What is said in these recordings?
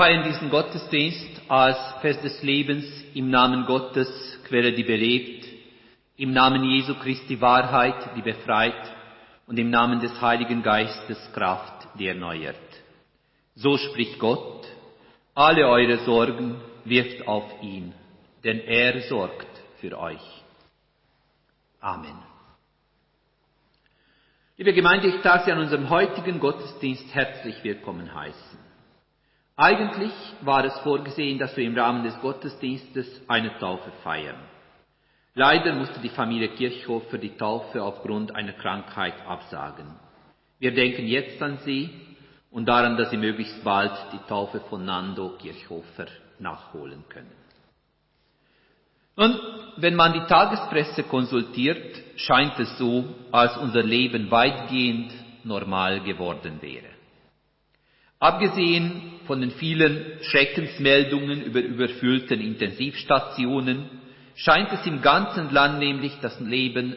feiern diesen Gottesdienst als Fest des Lebens im Namen Gottes, Quelle, die belebt, im Namen Jesu Christi Wahrheit, die befreit und im Namen des Heiligen Geistes Kraft, die erneuert. So spricht Gott, alle eure Sorgen wirft auf ihn, denn er sorgt für euch. Amen. Liebe Gemeinde, ich darf Sie an unserem heutigen Gottesdienst herzlich willkommen heißen. Eigentlich war es vorgesehen, dass wir im Rahmen des Gottesdienstes eine Taufe feiern. Leider musste die Familie Kirchhofer die Taufe aufgrund einer Krankheit absagen. Wir denken jetzt an sie und daran, dass sie möglichst bald die Taufe von Nando Kirchhofer nachholen können. Nun, wenn man die Tagespresse konsultiert, scheint es so, als unser Leben weitgehend normal geworden wäre. Abgesehen von den vielen Schreckensmeldungen über überfüllten Intensivstationen scheint es im ganzen Land nämlich das Leben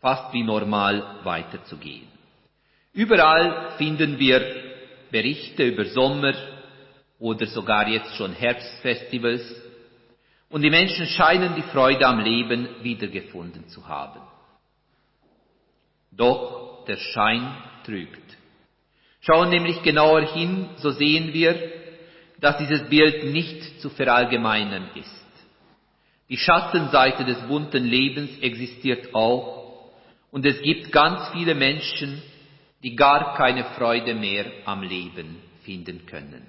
fast wie normal weiterzugehen. Überall finden wir Berichte über Sommer oder sogar jetzt schon Herbstfestivals und die Menschen scheinen die Freude am Leben wiedergefunden zu haben. Doch der Schein trügt. Schauen nämlich genauer hin, so sehen wir, dass dieses Bild nicht zu verallgemeinern ist. Die Schattenseite des bunten Lebens existiert auch und es gibt ganz viele Menschen, die gar keine Freude mehr am Leben finden können.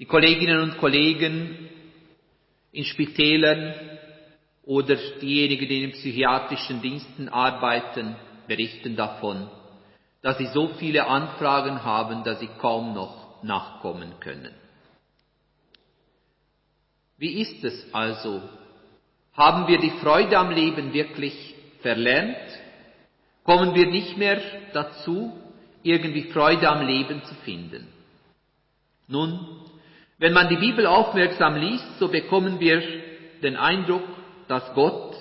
Die Kolleginnen und Kollegen in Spitälern oder diejenigen, die in psychiatrischen Diensten arbeiten, berichten davon, dass sie so viele Anfragen haben, dass sie kaum noch nachkommen können. Wie ist es also? Haben wir die Freude am Leben wirklich verlernt? Kommen wir nicht mehr dazu, irgendwie Freude am Leben zu finden? Nun, wenn man die Bibel aufmerksam liest, so bekommen wir den Eindruck, dass Gott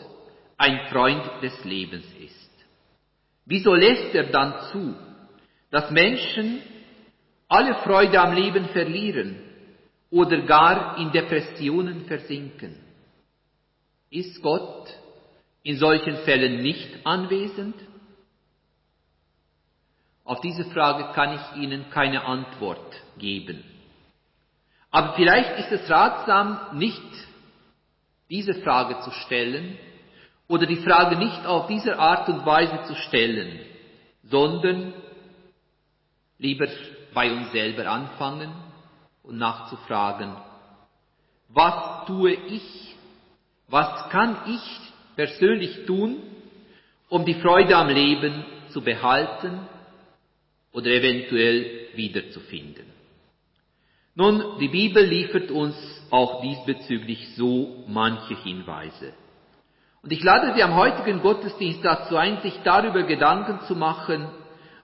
ein Freund des Lebens ist. Wieso lässt er dann zu, dass Menschen alle Freude am Leben verlieren oder gar in Depressionen versinken? Ist Gott in solchen Fällen nicht anwesend? Auf diese Frage kann ich Ihnen keine Antwort geben. Aber vielleicht ist es ratsam, nicht diese Frage zu stellen oder die Frage nicht auf diese Art und Weise zu stellen, sondern lieber bei uns selber anfangen und nachzufragen, was tue ich, was kann ich persönlich tun, um die Freude am Leben zu behalten oder eventuell wiederzufinden. Nun, die Bibel liefert uns auch diesbezüglich so manche Hinweise. Und ich lade Sie am heutigen Gottesdienst dazu ein, sich darüber Gedanken zu machen,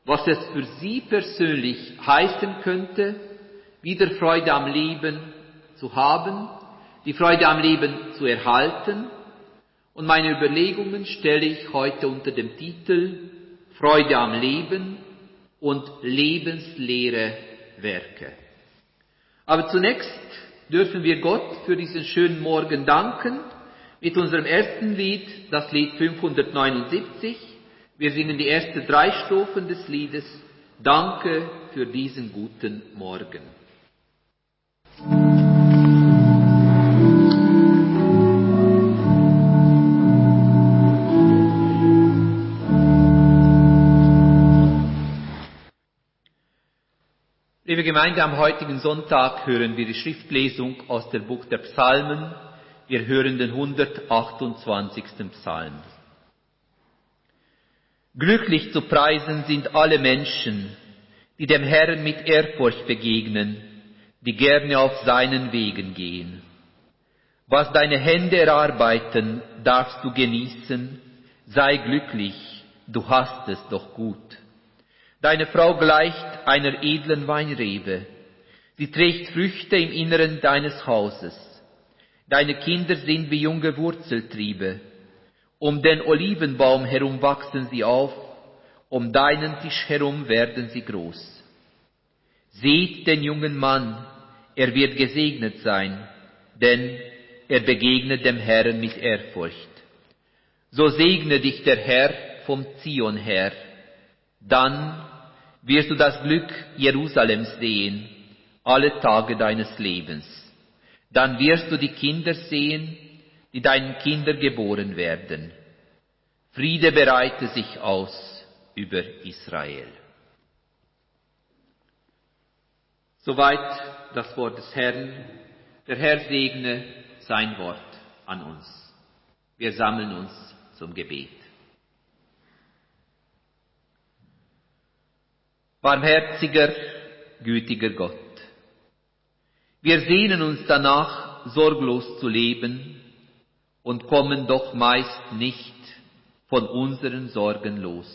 was es für Sie persönlich heißen könnte, wieder Freude am Leben zu haben, die Freude am Leben zu erhalten. Und meine Überlegungen stelle ich heute unter dem Titel Freude am Leben und lebensleere Werke. Aber zunächst dürfen wir Gott für diesen schönen Morgen danken mit unserem ersten Lied, das Lied 579. Wir singen die ersten drei Strophen des Liedes. Danke für diesen guten Morgen. Liebe Gemeinde, am heutigen Sonntag hören wir die Schriftlesung aus der Buch der Psalmen. Wir hören den 128. Psalm. Glücklich zu preisen sind alle Menschen, die dem Herrn mit Ehrfurcht begegnen, die gerne auf seinen Wegen gehen. Was deine Hände erarbeiten, darfst du genießen, sei glücklich, du hast es doch gut. Deine Frau gleicht einer edlen Weinrebe. Sie trägt Früchte im Inneren deines Hauses. Deine Kinder sind wie junge Wurzeltriebe. Um den Olivenbaum herum wachsen sie auf, um deinen Tisch herum werden sie groß. Seht den jungen Mann, er wird gesegnet sein, denn er begegnet dem Herrn mit Ehrfurcht. So segne dich der Herr vom Zion her, dann wirst du das Glück Jerusalems sehen, alle Tage deines Lebens. Dann wirst du die Kinder sehen, die deinen Kindern geboren werden. Friede bereite sich aus über Israel. Soweit das Wort des Herrn. Der Herr segne sein Wort an uns. Wir sammeln uns zum Gebet. Barmherziger, gütiger Gott, wir sehnen uns danach, sorglos zu leben und kommen doch meist nicht von unseren Sorgen los.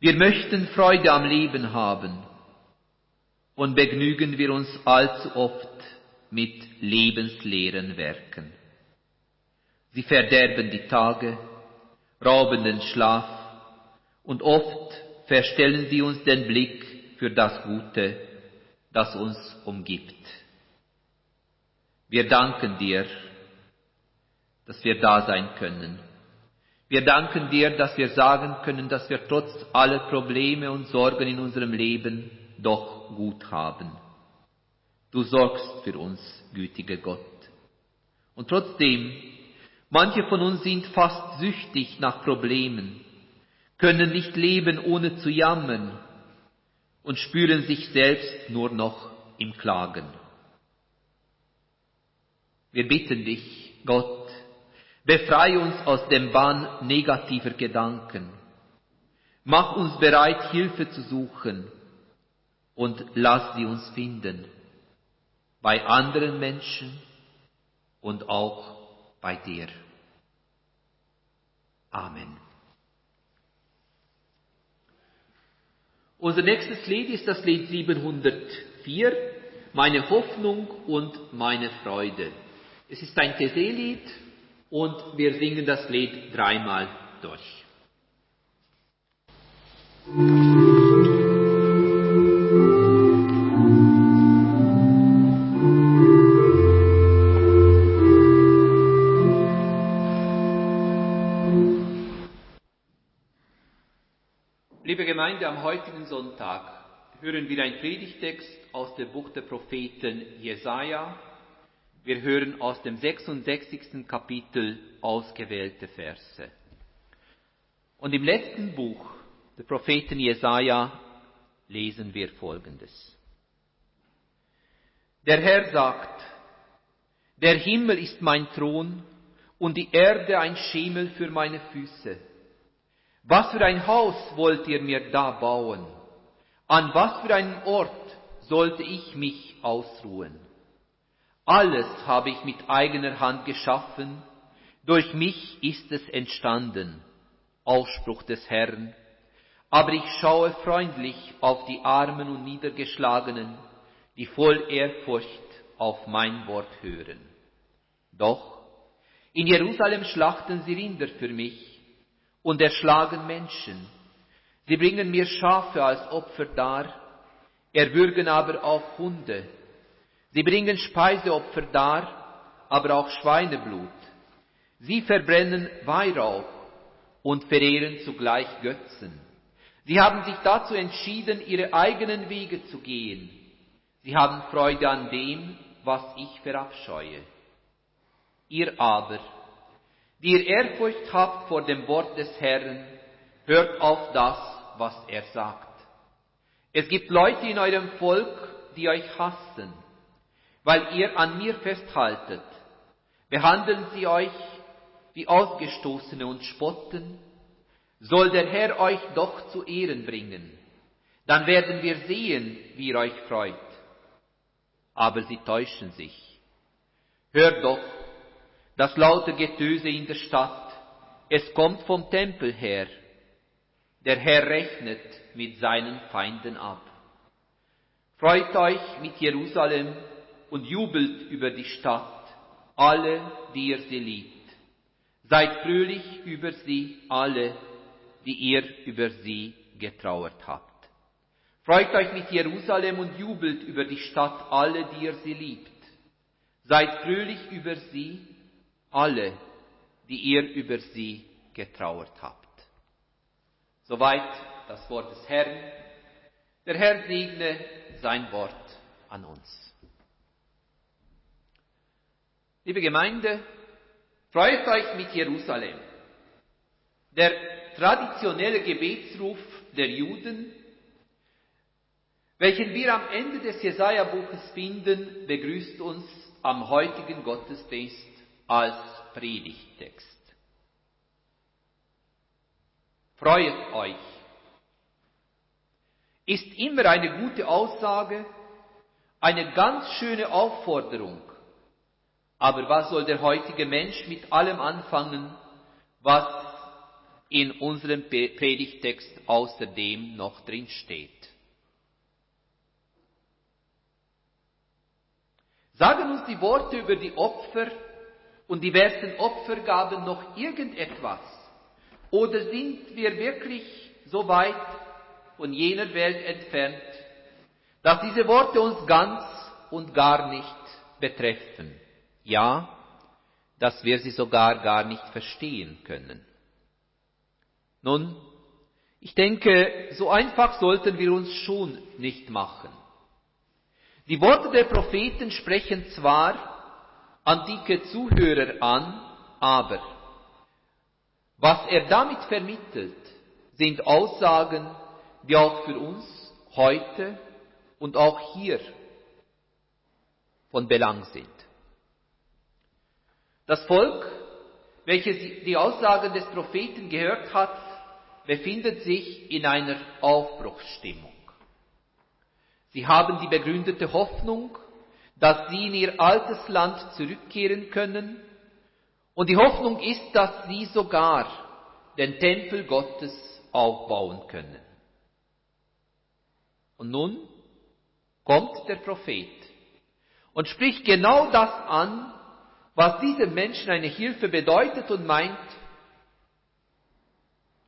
Wir möchten Freude am Leben haben und begnügen wir uns allzu oft mit lebensleeren Werken. Sie verderben die Tage, rauben den Schlaf und oft verstellen sie uns den Blick für das Gute, das uns umgibt. Wir danken dir, dass wir da sein können. Wir danken dir, dass wir sagen können, dass wir trotz aller Probleme und Sorgen in unserem Leben doch gut haben. Du sorgst für uns, gütiger Gott. Und trotzdem, manche von uns sind fast süchtig nach Problemen, können nicht leben ohne zu jammern und spüren sich selbst nur noch im Klagen. Wir bitten dich, Gott, befreie uns aus dem Bann negativer Gedanken. Mach uns bereit, Hilfe zu suchen und lass sie uns finden. Bei anderen Menschen und auch bei dir. Amen. Unser nächstes Lied ist das Lied 704, Meine Hoffnung und meine Freude. Es ist ein TC-Lied und wir singen das Lied dreimal durch. Gemeinde, am heutigen Sonntag hören wir einen Predigtext aus dem Buch der Propheten Jesaja. Wir hören aus dem 66. Kapitel ausgewählte Verse. Und im letzten Buch der Propheten Jesaja lesen wir Folgendes. Der Herr sagt, der Himmel ist mein Thron und die Erde ein Schemel für meine Füße. Was für ein Haus wollt ihr mir da bauen? An was für einem Ort sollte ich mich ausruhen? Alles habe ich mit eigener Hand geschaffen, durch mich ist es entstanden, Ausspruch des Herrn. Aber ich schaue freundlich auf die Armen und Niedergeschlagenen, die voll Ehrfurcht auf mein Wort hören. Doch in Jerusalem schlachten sie Rinder für mich, und erschlagen Menschen. Sie bringen mir Schafe als Opfer dar, erwürgen aber auch Hunde. Sie bringen Speiseopfer dar, aber auch Schweineblut. Sie verbrennen Weihrauch und verehren zugleich Götzen. Sie haben sich dazu entschieden, ihre eigenen Wege zu gehen. Sie haben Freude an dem, was ich verabscheue. Ihr aber, die ihr Ehrfurcht habt vor dem Wort des Herrn, hört auf das, was er sagt. Es gibt Leute in eurem Volk, die euch hassen, weil ihr an mir festhaltet. Behandeln sie euch wie Ausgestoßene und spotten, soll der Herr euch doch zu Ehren bringen. Dann werden wir sehen, wie ihr euch freut. Aber sie täuschen sich. Hört doch, das laute Getöse in der Stadt. Es kommt vom Tempel her. Der Herr rechnet mit seinen Feinden ab. Freut euch mit Jerusalem und jubelt über die Stadt, alle, die ihr sie liebt. Seid fröhlich über sie alle, die ihr über sie getrauert habt. Freut euch mit Jerusalem und jubelt über die Stadt alle, die ihr sie liebt. Seid fröhlich über sie, alle, die ihr über sie getrauert habt. Soweit das Wort des Herrn. Der Herr segne sein Wort an uns. Liebe Gemeinde, freut euch mit Jerusalem. Der traditionelle Gebetsruf der Juden welchen wir am Ende des Jesaja-Buches finden, begrüßt uns am heutigen Gottesdienst als Predigtext. Freut euch. Ist immer eine gute Aussage, eine ganz schöne Aufforderung. Aber was soll der heutige Mensch mit allem anfangen, was in unserem Predigtext außerdem noch drin steht? Sagen uns die Worte über die Opfer und diversen Opfergaben noch irgendetwas? Oder sind wir wirklich so weit von jener Welt entfernt, dass diese Worte uns ganz und gar nicht betreffen? Ja, dass wir sie sogar gar nicht verstehen können. Nun, ich denke, so einfach sollten wir uns schon nicht machen. Die Worte der Propheten sprechen zwar antike Zuhörer an, aber was er damit vermittelt, sind Aussagen, die auch für uns heute und auch hier von Belang sind. Das Volk, welches die Aussagen des Propheten gehört hat, befindet sich in einer Aufbruchsstimmung. Sie haben die begründete Hoffnung, dass sie in ihr altes Land zurückkehren können. Und die Hoffnung ist, dass sie sogar den Tempel Gottes aufbauen können. Und nun kommt der Prophet und spricht genau das an, was diesem Menschen eine Hilfe bedeutet und meint,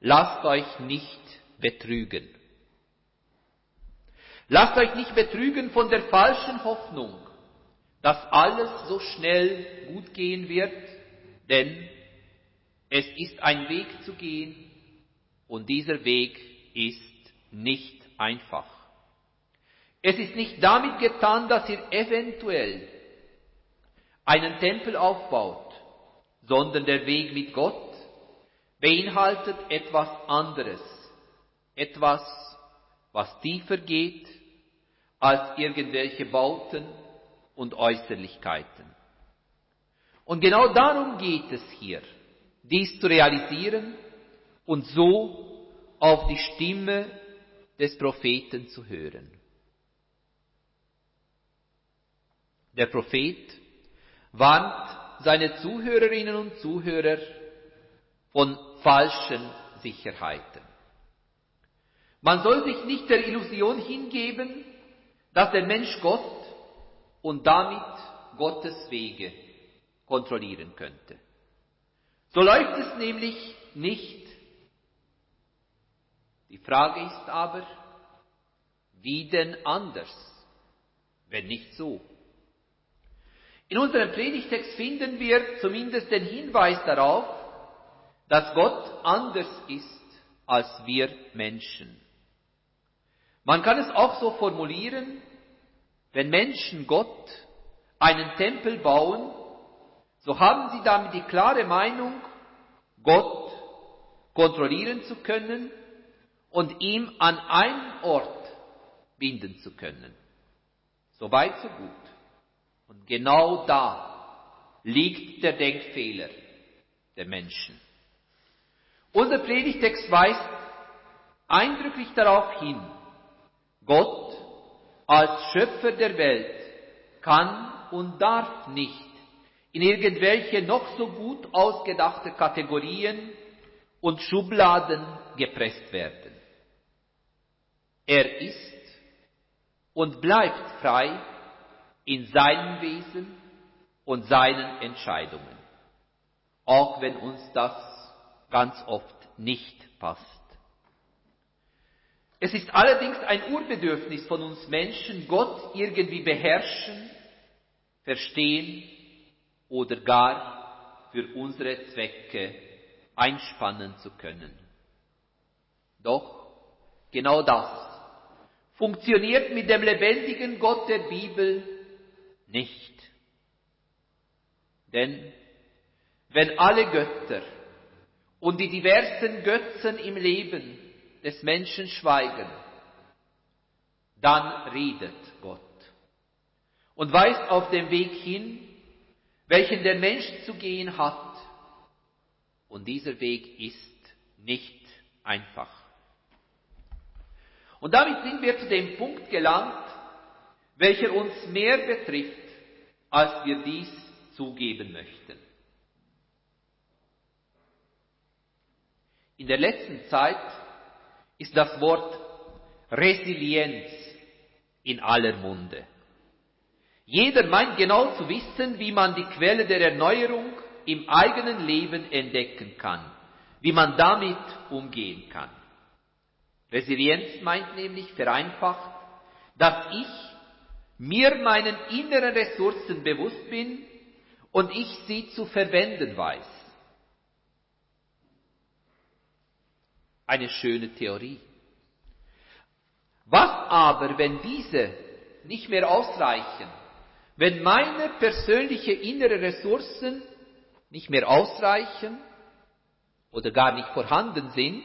lasst euch nicht betrügen. Lasst euch nicht betrügen von der falschen Hoffnung, dass alles so schnell gut gehen wird, denn es ist ein Weg zu gehen und dieser Weg ist nicht einfach. Es ist nicht damit getan, dass ihr eventuell einen Tempel aufbaut, sondern der Weg mit Gott beinhaltet etwas anderes, etwas, was tiefer geht als irgendwelche Bauten und Äußerlichkeiten. Und genau darum geht es hier, dies zu realisieren und so auf die Stimme des Propheten zu hören. Der Prophet warnt seine Zuhörerinnen und Zuhörer von falschen Sicherheiten. Man soll sich nicht der Illusion hingeben, dass der Mensch Gott und damit Gottes Wege kontrollieren könnte. So läuft es nämlich nicht. Die Frage ist aber, wie denn anders, wenn nicht so? In unserem Predigtext finden wir zumindest den Hinweis darauf, dass Gott anders ist als wir Menschen. Man kann es auch so formulieren, wenn Menschen Gott einen Tempel bauen, so haben sie damit die klare Meinung, Gott kontrollieren zu können und ihm an einen Ort binden zu können. So weit, so gut. Und genau da liegt der Denkfehler der Menschen. Unser Predigtext weist eindrücklich darauf hin, Gott als Schöpfer der Welt kann und darf nicht in irgendwelche noch so gut ausgedachte Kategorien und Schubladen gepresst werden. Er ist und bleibt frei in seinem Wesen und seinen Entscheidungen, auch wenn uns das ganz oft nicht passt. Es ist allerdings ein Urbedürfnis von uns Menschen, Gott irgendwie beherrschen, verstehen oder gar für unsere Zwecke einspannen zu können. Doch genau das funktioniert mit dem lebendigen Gott der Bibel nicht. Denn wenn alle Götter und die diversen Götzen im Leben des Menschen schweigen, dann redet Gott und weist auf den Weg hin, welchen der Mensch zu gehen hat. Und dieser Weg ist nicht einfach. Und damit sind wir zu dem Punkt gelangt, welcher uns mehr betrifft, als wir dies zugeben möchten. In der letzten Zeit ist das Wort Resilienz in aller Munde. Jeder meint genau zu wissen, wie man die Quelle der Erneuerung im eigenen Leben entdecken kann, wie man damit umgehen kann. Resilienz meint nämlich vereinfacht, dass ich mir meinen inneren Ressourcen bewusst bin und ich sie zu verwenden weiß. Eine schöne Theorie. Was aber, wenn diese nicht mehr ausreichen, wenn meine persönliche innere Ressourcen nicht mehr ausreichen oder gar nicht vorhanden sind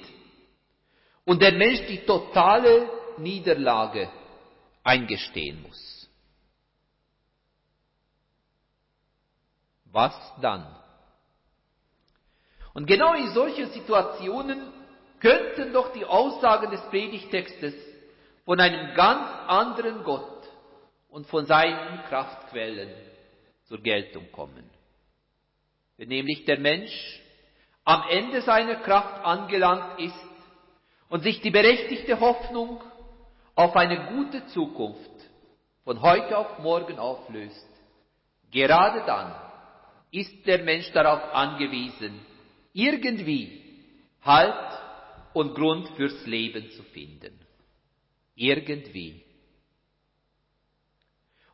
und der Mensch die totale Niederlage eingestehen muss? Was dann? Und genau in solchen Situationen könnten doch die Aussagen des Predigtextes von einem ganz anderen Gott und von seinen Kraftquellen zur Geltung kommen. Wenn nämlich der Mensch am Ende seiner Kraft angelangt ist und sich die berechtigte Hoffnung auf eine gute Zukunft von heute auf morgen auflöst, gerade dann ist der Mensch darauf angewiesen, irgendwie Halt und Grund fürs Leben zu finden. Irgendwie.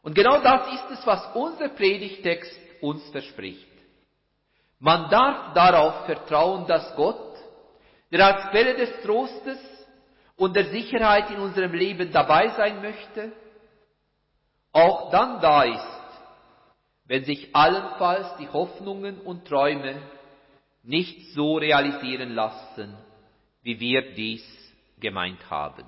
Und genau das ist es, was unser Predigtext uns verspricht. Man darf darauf vertrauen, dass Gott, der als Quelle des Trostes und der Sicherheit in unserem Leben dabei sein möchte, auch dann da ist, wenn sich allenfalls die Hoffnungen und Träume nicht so realisieren lassen, wie wir dies gemeint haben.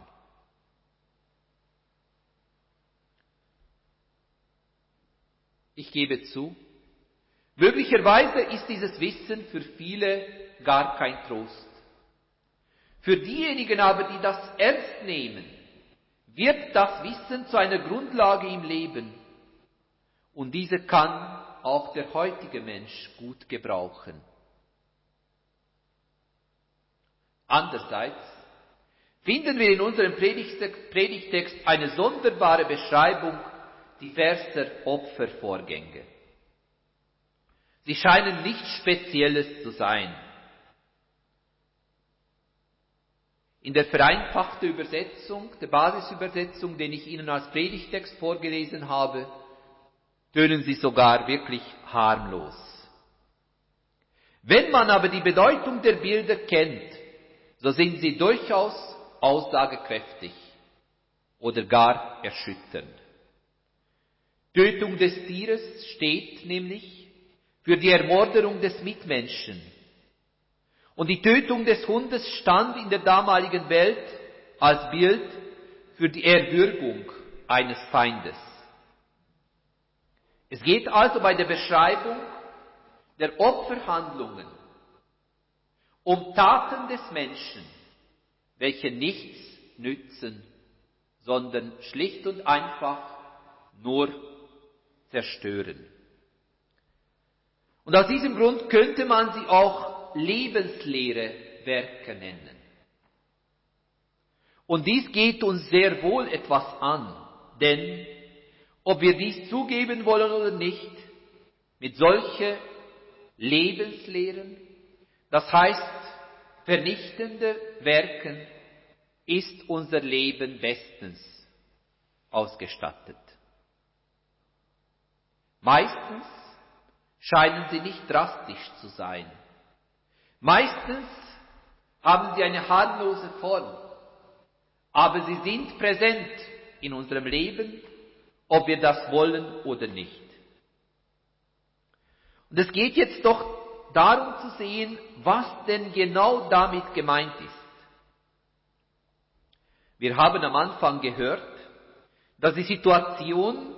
Ich gebe zu, möglicherweise ist dieses Wissen für viele gar kein Trost. Für diejenigen aber, die das ernst nehmen, wird das Wissen zu einer Grundlage im Leben. Und diese kann auch der heutige Mensch gut gebrauchen. Andererseits finden wir in unserem Predigtext eine sonderbare Beschreibung diverser Opfervorgänge. Sie scheinen nichts Spezielles zu sein. In der vereinfachten Übersetzung, der Basisübersetzung, den ich Ihnen als Predigtext vorgelesen habe, tönen sie sogar wirklich harmlos. Wenn man aber die Bedeutung der Bilder kennt, so sind sie durchaus aussagekräftig oder gar erschütternd. Tötung des Tieres steht nämlich für die Ermorderung des Mitmenschen. Und die Tötung des Hundes stand in der damaligen Welt als Bild für die Erwürgung eines Feindes. Es geht also bei der Beschreibung der Opferhandlungen um Taten des Menschen, welche nichts nützen, sondern schlicht und einfach nur zerstören. Und aus diesem Grund könnte man sie auch lebensleere Werke nennen. Und dies geht uns sehr wohl etwas an, denn ob wir dies zugeben wollen oder nicht, mit solche Lebenslehren das heißt, vernichtende Werken ist unser Leben bestens ausgestattet. Meistens scheinen sie nicht drastisch zu sein. Meistens haben sie eine harmlose Form, aber sie sind präsent in unserem Leben, ob wir das wollen oder nicht. Und es geht jetzt doch darum zu sehen, was denn genau damit gemeint ist. Wir haben am Anfang gehört, dass die Situation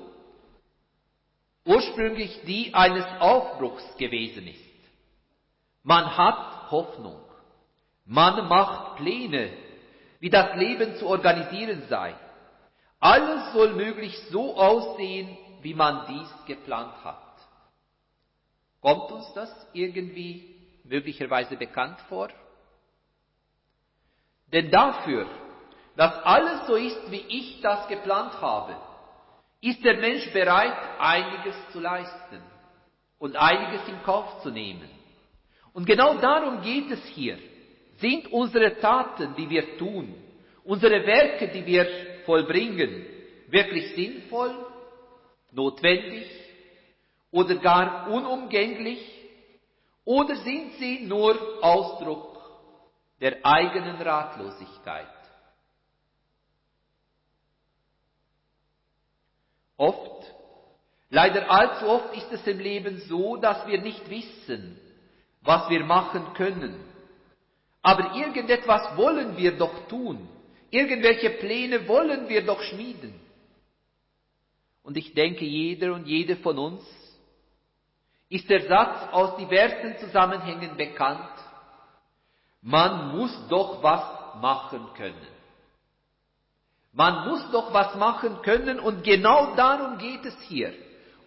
ursprünglich die eines Aufbruchs gewesen ist. Man hat Hoffnung. Man macht Pläne, wie das Leben zu organisieren sei. Alles soll möglichst so aussehen, wie man dies geplant hat. Kommt uns das irgendwie möglicherweise bekannt vor? Denn dafür, dass alles so ist, wie ich das geplant habe, ist der Mensch bereit, einiges zu leisten und einiges in Kauf zu nehmen. Und genau darum geht es hier. Sind unsere Taten, die wir tun, unsere Werke, die wir vollbringen, wirklich sinnvoll, notwendig oder gar unumgänglich? Oder sind sie nur Ausdruck der eigenen Ratlosigkeit? Oft, leider allzu oft ist es im Leben so, dass wir nicht wissen, was wir machen können. Aber irgendetwas wollen wir doch tun. Irgendwelche Pläne wollen wir doch schmieden. Und ich denke, jeder und jede von uns ist der Satz aus diversen Zusammenhängen bekannt. Man muss doch was machen können. Man muss doch was machen können und genau darum geht es hier.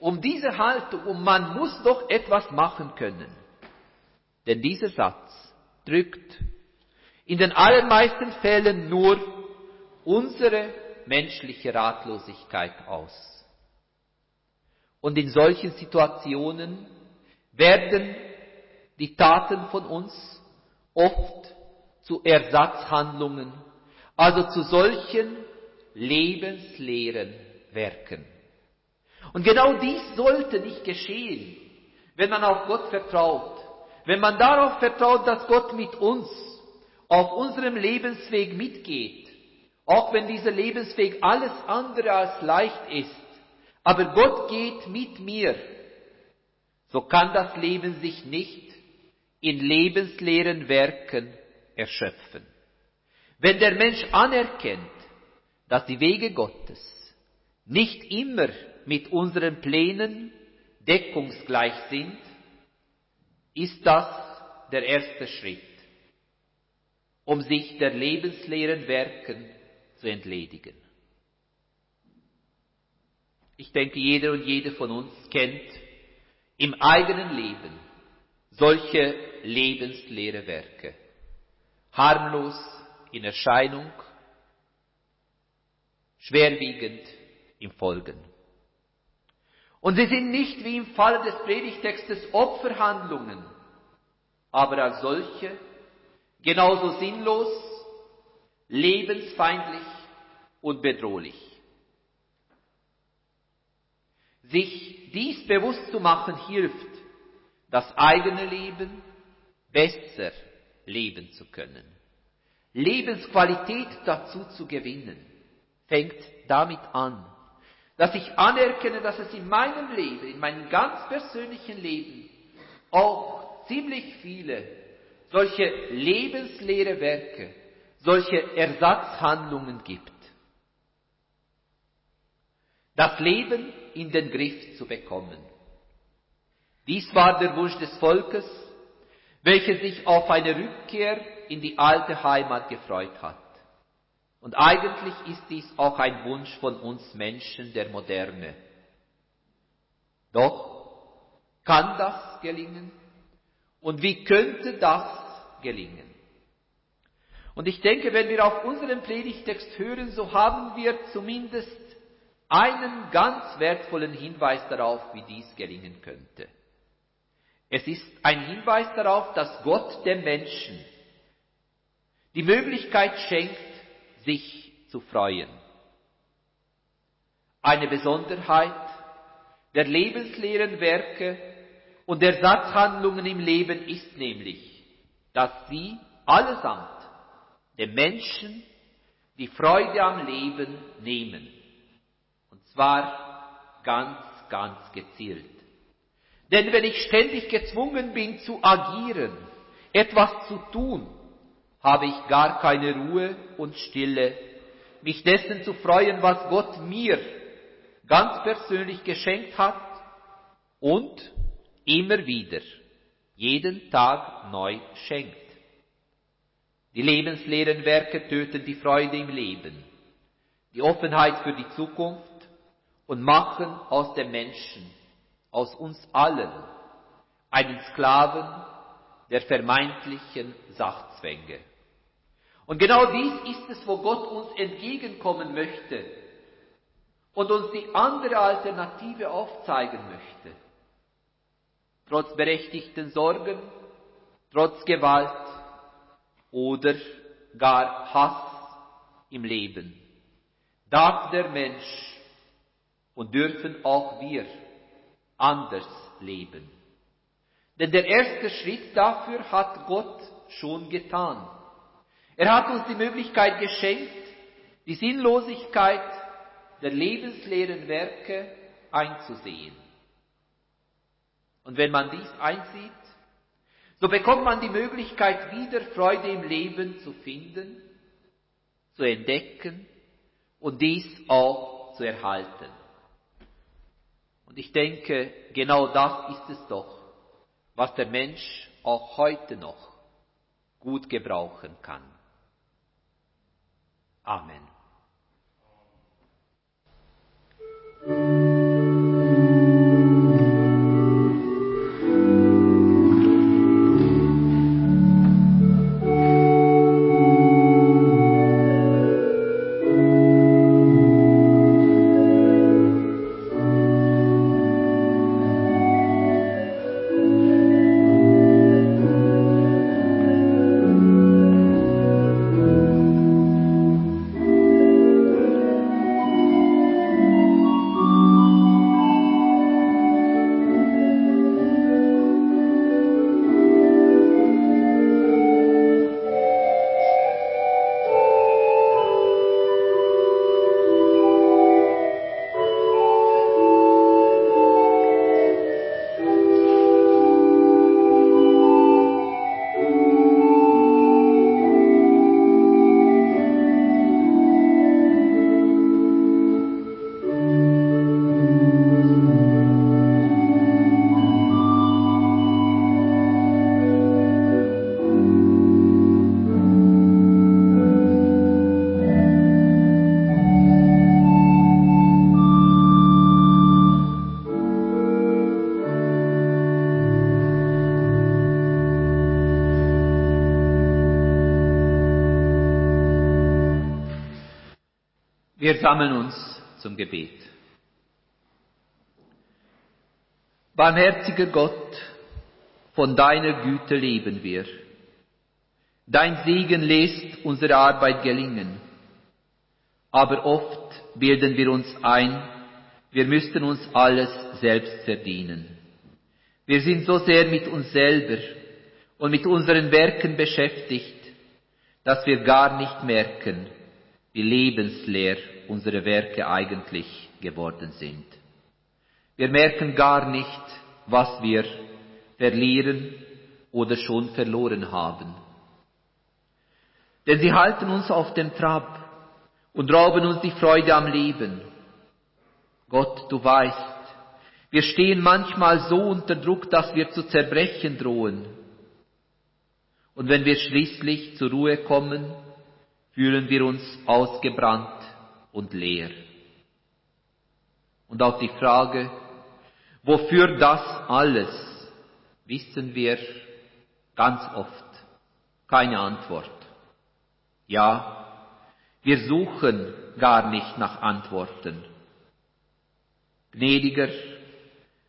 Um diese Haltung, um man muss doch etwas machen können. Denn dieser Satz drückt in den allermeisten Fällen nur unsere menschliche Ratlosigkeit aus. Und in solchen Situationen werden die Taten von uns oft zu Ersatzhandlungen, also zu solchen lebensleeren Werken. Und genau dies sollte nicht geschehen, wenn man auf Gott vertraut, wenn man darauf vertraut, dass Gott mit uns auf unserem Lebensweg mitgeht, auch wenn dieser Lebensweg alles andere als leicht ist, aber Gott geht mit mir, so kann das Leben sich nicht in lebensleeren Werken erschöpfen. Wenn der Mensch anerkennt, dass die Wege Gottes nicht immer mit unseren Plänen deckungsgleich sind, ist das der erste Schritt, um sich der lebensleeren Werken zu entledigen. Ich denke, jeder und jede von uns kennt im eigenen Leben solche lebensleere Werke. Harmlos in Erscheinung, schwerwiegend im Folgen. Und sie sind nicht wie im Fall des Predigtextes Opferhandlungen, aber als solche genauso sinnlos, lebensfeindlich und bedrohlich. Sich dies bewusst zu machen hilft, das eigene Leben besser leben zu können, Lebensqualität dazu zu gewinnen fängt damit an, dass ich anerkenne, dass es in meinem Leben, in meinem ganz persönlichen Leben auch ziemlich viele solche lebensleere Werke, solche Ersatzhandlungen gibt. Das Leben in den Griff zu bekommen. Dies war der Wunsch des Volkes, welches sich auf eine Rückkehr in die alte Heimat gefreut hat. Und eigentlich ist dies auch ein Wunsch von uns Menschen der Moderne. Doch kann das gelingen? Und wie könnte das gelingen? Und ich denke, wenn wir auf unseren Predigtext hören, so haben wir zumindest einen ganz wertvollen Hinweis darauf, wie dies gelingen könnte. Es ist ein Hinweis darauf, dass Gott dem Menschen die Möglichkeit schenkt, sich zu freuen. Eine Besonderheit der lebensleeren Werke und der Satzhandlungen im Leben ist nämlich, dass sie allesamt dem Menschen die Freude am Leben nehmen. Zwar ganz, ganz gezielt. Denn wenn ich ständig gezwungen bin zu agieren, etwas zu tun, habe ich gar keine Ruhe und Stille, mich dessen zu freuen, was Gott mir ganz persönlich geschenkt hat und immer wieder, jeden Tag neu schenkt. Die lebensleeren Werke töten die Freude im Leben, die Offenheit für die Zukunft und machen aus dem Menschen, aus uns allen, einen Sklaven der vermeintlichen Sachzwänge. Und genau dies ist es, wo Gott uns entgegenkommen möchte und uns die andere Alternative aufzeigen möchte. Trotz berechtigten Sorgen, trotz Gewalt oder gar Hass im Leben darf der Mensch und dürfen auch wir anders leben. Denn der erste Schritt dafür hat Gott schon getan. Er hat uns die Möglichkeit geschenkt, die Sinnlosigkeit der lebensleeren Werke einzusehen. Und wenn man dies einsieht, so bekommt man die Möglichkeit, wieder Freude im Leben zu finden, zu entdecken und dies auch zu erhalten. Und ich denke, genau das ist es doch, was der Mensch auch heute noch gut gebrauchen kann. Amen. Wir sammeln uns zum Gebet. Barmherziger Gott, von deiner Güte leben wir. Dein Segen lässt unsere Arbeit gelingen. Aber oft bilden wir uns ein, wir müssten uns alles selbst verdienen. Wir sind so sehr mit uns selber und mit unseren Werken beschäftigt, dass wir gar nicht merken, wie lebensleer unsere Werke eigentlich geworden sind. Wir merken gar nicht, was wir verlieren oder schon verloren haben. Denn sie halten uns auf dem Trab und rauben uns die Freude am Leben. Gott, du weißt, wir stehen manchmal so unter Druck, dass wir zu zerbrechen drohen. Und wenn wir schließlich zur Ruhe kommen, fühlen wir uns ausgebrannt und leer. Und auf die Frage, wofür das alles, wissen wir ganz oft keine Antwort. Ja, wir suchen gar nicht nach Antworten. Gnädiger,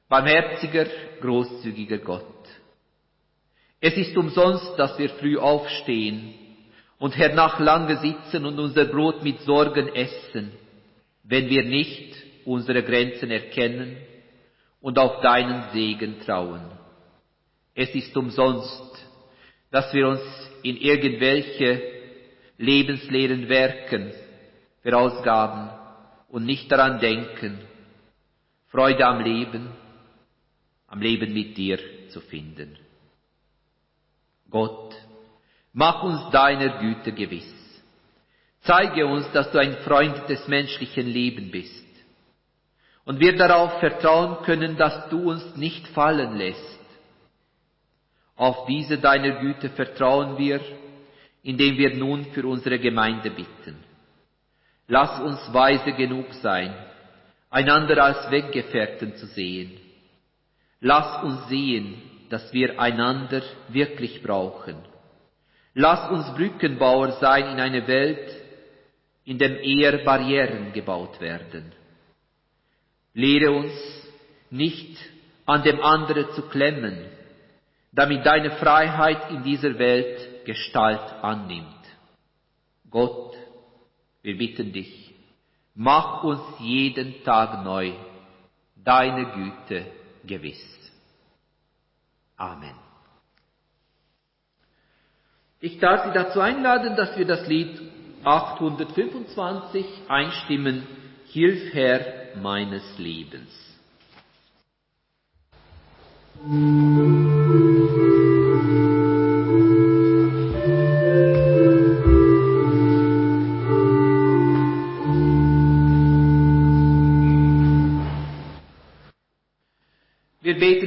barmherziger, großzügiger Gott. Es ist umsonst, dass wir früh aufstehen und Herr, nach lange sitzen und unser Brot mit Sorgen essen, wenn wir nicht unsere Grenzen erkennen und auf deinen Segen trauen. Es ist umsonst, dass wir uns in irgendwelche lebensleeren Werken verausgaben und nicht daran denken, Freude am Leben, am Leben mit dir zu finden. Gott, mach uns deiner Güte gewiss. Zeige uns, dass du ein Freund des menschlichen Lebens bist und wir darauf vertrauen können, dass du uns nicht fallen lässt. Auf diese deiner Güte vertrauen wir, indem wir nun für unsere Gemeinde bitten. Lass uns weise genug sein, einander als Weggefährten zu sehen. Lass uns sehen, dass wir einander wirklich brauchen. Lass uns Brückenbauer sein in eine Welt, in der eher Barrieren gebaut werden. Lehre uns nicht an dem anderen zu klemmen, damit deine Freiheit in dieser Welt Gestalt annimmt. Gott, wir bitten dich, mach uns jeden Tag neu deine Güte gewiss. Amen. Ich darf Sie dazu einladen, dass wir das Lied 825 einstimmen. Hilf Herr, meines Lebens. Wir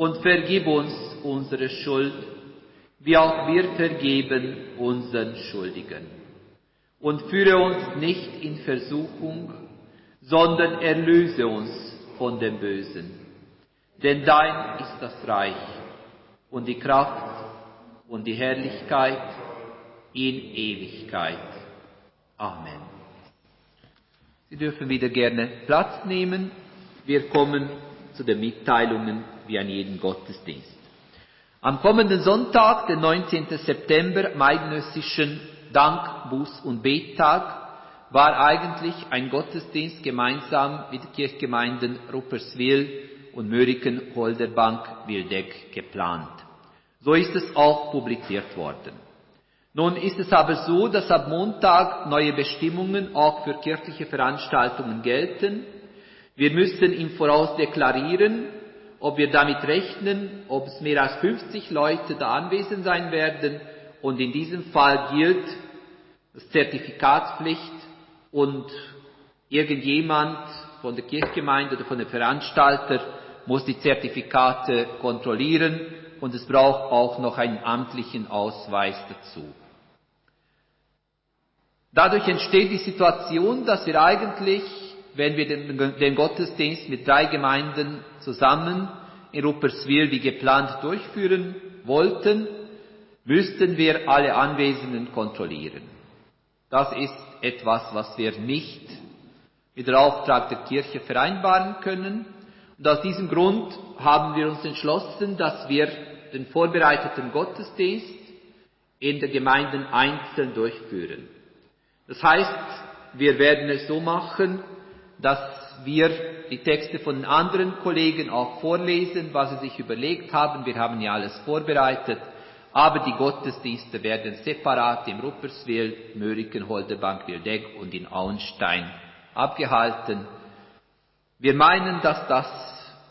und vergib uns unsere Schuld, wie auch wir vergeben unseren Schuldigen. Und führe uns nicht in Versuchung, sondern erlöse uns von dem Bösen. Denn dein ist das Reich und die Kraft und die Herrlichkeit in Ewigkeit. Amen. Sie dürfen wieder gerne Platz nehmen. Wir kommen zu den Mitteilungen wie an jeden Gottesdienst. Am kommenden Sonntag, den 19. September, am eidgenössischen Dank, Buß und Bettag, war eigentlich ein Gottesdienst gemeinsam mit den Kirchgemeinden Rupperswil und Möriken, Holderbank, Wildeck geplant. So ist es auch publiziert worden. Nun ist es aber so, dass ab Montag neue Bestimmungen auch für kirchliche Veranstaltungen gelten. Wir müssen im Voraus deklarieren, ob wir damit rechnen, ob es mehr als 50 Leute da anwesend sein werden. Und in diesem Fall gilt das Zertifikatspflicht und irgendjemand von der Kirchgemeinde oder von den Veranstalter muss die Zertifikate kontrollieren und es braucht auch noch einen amtlichen Ausweis dazu. Dadurch entsteht die Situation, dass wir eigentlich, wenn wir den, den Gottesdienst mit drei Gemeinden zusammen in Rupperswil wie geplant durchführen wollten, müssten wir alle Anwesenden kontrollieren. Das ist etwas, was wir nicht mit der Auftrag der Kirche vereinbaren können. Und aus diesem Grund haben wir uns entschlossen, dass wir den vorbereiteten Gottesdienst in den Gemeinden einzeln durchführen. Das heißt, wir werden es so machen, dass wir die Texte von anderen Kollegen auch vorlesen, was sie sich überlegt haben. Wir haben ja alles vorbereitet. Aber die Gottesdienste werden separat im Rupperswil, Möriken, Holderbank, Wildeck und in Auenstein abgehalten. Wir meinen, dass das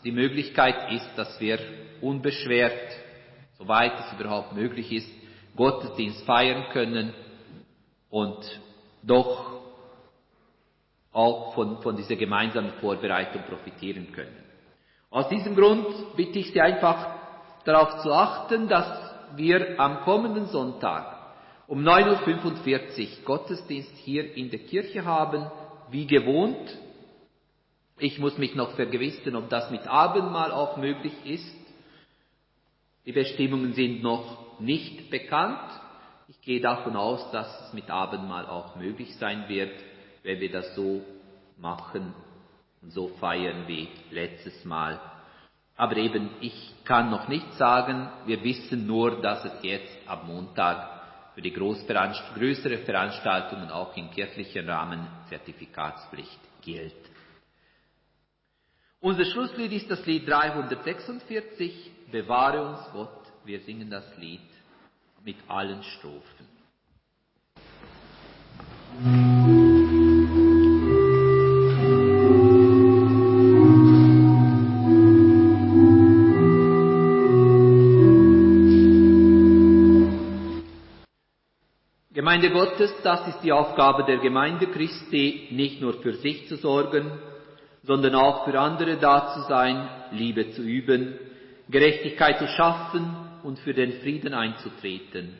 die Möglichkeit ist, dass wir unbeschwert, soweit es überhaupt möglich ist, Gottesdienst feiern können und doch auch von, von dieser gemeinsamen Vorbereitung profitieren können. Aus diesem Grund bitte ich Sie einfach darauf zu achten, dass wir am kommenden Sonntag um 9.45 Uhr Gottesdienst hier in der Kirche haben, wie gewohnt. Ich muss mich noch vergewissern, ob das mit Abendmahl auch möglich ist. Die Bestimmungen sind noch nicht bekannt. Ich gehe davon aus, dass es mit Abendmahl auch möglich sein wird, wenn wir das so machen und so feiern wie letztes Mal. Aber eben, ich kann noch nicht sagen, wir wissen nur, dass es jetzt am Montag für die größere Veranstaltungen auch im kirchlichen Rahmen Zertifikatspflicht gilt. Unser Schlusslied ist das Lied 346, Bewahre uns Gott. Wir singen das Lied mit allen Strophen. Gemeinde Gottes, das ist die Aufgabe der Gemeinde Christi, nicht nur für sich zu sorgen, sondern auch für andere da zu sein, Liebe zu üben, Gerechtigkeit zu schaffen und für den Frieden einzutreten.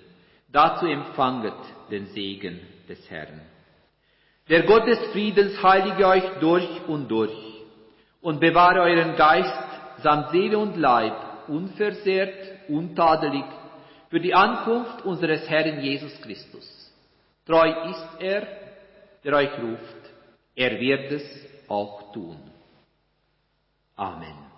Dazu empfanget den Segen des Herrn. Der Gott des Friedens heilige euch durch und durch und bewahre euren Geist samt Seele und Leib unversehrt, untadelig für die Ankunft unseres Herrn Jesus Christus. Treu ist er, der euch ruft. Er wird es auch tun. Amen.